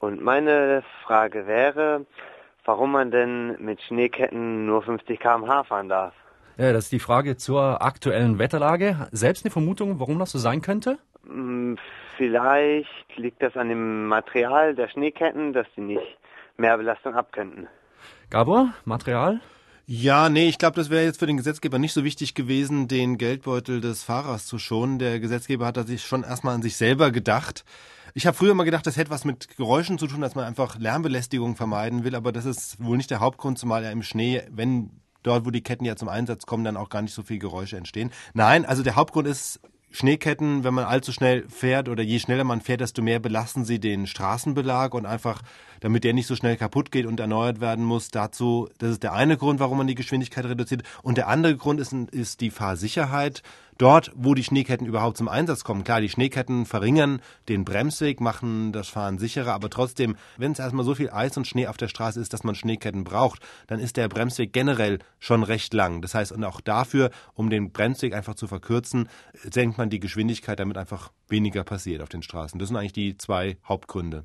Und meine Frage wäre, warum man denn mit Schneeketten nur 50 km/h fahren darf. Ja, das ist die Frage zur aktuellen Wetterlage. Selbst eine Vermutung, warum das so sein könnte? Hm, vielleicht liegt das an dem Material der Schneeketten, dass sie nicht mehr Belastung abkönnten. Gabor, Material? Ja, nee, ich glaube, das wäre jetzt für den Gesetzgeber nicht so wichtig gewesen, den Geldbeutel des Fahrers zu schonen. Der Gesetzgeber hat da sich schon erstmal an sich selber gedacht. Ich habe früher mal gedacht, das hätte was mit Geräuschen zu tun, dass man einfach Lärmbelästigung vermeiden will, aber das ist wohl nicht der Hauptgrund, zumal ja im Schnee, wenn dort, wo die Ketten ja zum Einsatz kommen, dann auch gar nicht so viel Geräusche entstehen. Nein, also der Hauptgrund ist Schneeketten, wenn man allzu schnell fährt oder je schneller man fährt, desto mehr belasten sie den Straßenbelag und einfach, damit der nicht so schnell kaputt geht und erneuert werden muss, dazu, das ist der eine Grund, warum man die Geschwindigkeit reduziert. Und der andere Grund ist, ist die Fahrsicherheit dort, wo die Schneeketten überhaupt zum Einsatz kommen. Klar, die Schneeketten verringern den Bremsweg, machen das Fahren sicherer, aber trotzdem, wenn es erstmal so viel Eis und Schnee auf der Straße ist, dass man Schneeketten braucht, dann ist der Bremsweg generell schon recht lang. Das heißt, und auch dafür, um den Bremsweg einfach zu verkürzen, senkt man die Geschwindigkeit, damit einfach weniger passiert auf den Straßen. Das sind eigentlich die zwei Hauptgründe.